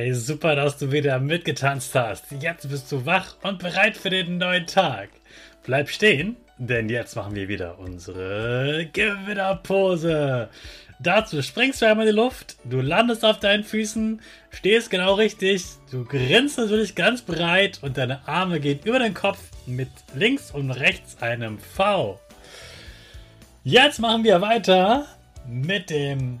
Hey, super, dass du wieder mitgetanzt hast. Jetzt bist du wach und bereit für den neuen Tag. Bleib stehen, denn jetzt machen wir wieder unsere Gewinnerpose. Dazu springst du einmal in die Luft, du landest auf deinen Füßen, stehst genau richtig, du grinst natürlich ganz breit und deine Arme gehen über den Kopf mit links und rechts einem V. Jetzt machen wir weiter mit dem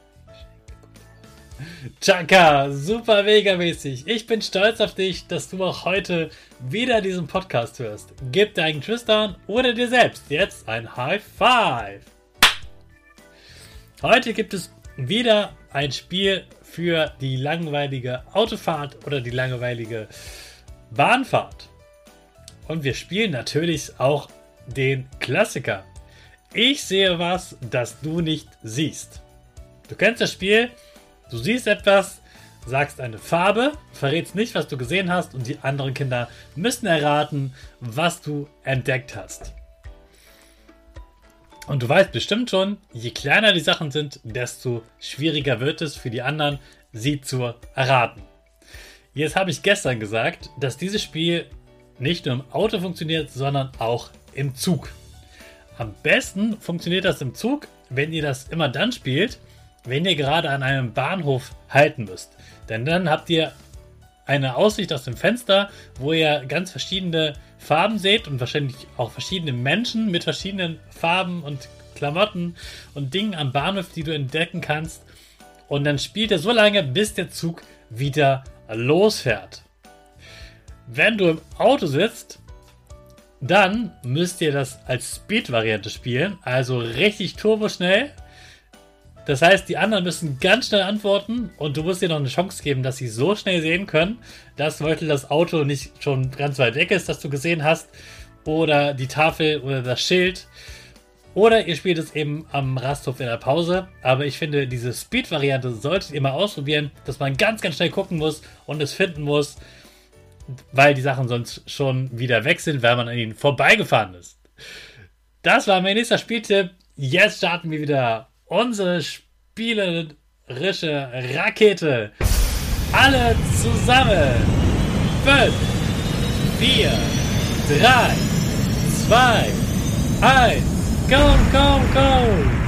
Chaka, super mega mäßig. Ich bin stolz auf dich, dass du auch heute wieder diesen Podcast hörst. Gib deinen Tristan oder dir selbst jetzt ein High Five. Heute gibt es wieder ein Spiel für die langweilige Autofahrt oder die langweilige Bahnfahrt. Und wir spielen natürlich auch den Klassiker. Ich sehe was, das du nicht siehst. Du kennst das Spiel, Du siehst etwas, sagst eine Farbe, verrätst nicht, was du gesehen hast und die anderen Kinder müssen erraten, was du entdeckt hast. Und du weißt bestimmt schon, je kleiner die Sachen sind, desto schwieriger wird es für die anderen, sie zu erraten. Jetzt habe ich gestern gesagt, dass dieses Spiel nicht nur im Auto funktioniert, sondern auch im Zug. Am besten funktioniert das im Zug, wenn ihr das immer dann spielt, wenn ihr gerade an einem Bahnhof halten müsst. Denn dann habt ihr eine Aussicht aus dem Fenster, wo ihr ganz verschiedene Farben seht und wahrscheinlich auch verschiedene Menschen mit verschiedenen Farben und Klamotten und Dingen am Bahnhof, die du entdecken kannst. Und dann spielt er so lange, bis der Zug wieder losfährt. Wenn du im Auto sitzt, dann müsst ihr das als Speed-Variante spielen, also richtig turboschnell das heißt, die anderen müssen ganz schnell antworten und du musst dir noch eine Chance geben, dass sie so schnell sehen können, dass heute das Auto nicht schon ganz weit weg ist, das du gesehen hast, oder die Tafel oder das Schild. Oder ihr spielt es eben am Rasthof in der Pause. Aber ich finde, diese Speed-Variante solltet ihr mal ausprobieren, dass man ganz, ganz schnell gucken muss und es finden muss, weil die Sachen sonst schon wieder weg sind, weil man an ihnen vorbeigefahren ist. Das war mein nächster Spieltipp. Jetzt starten wir wieder unsere spielerische Rakete. Alle zusammen. 5, 4, 3, 2, 1. Go, go, go!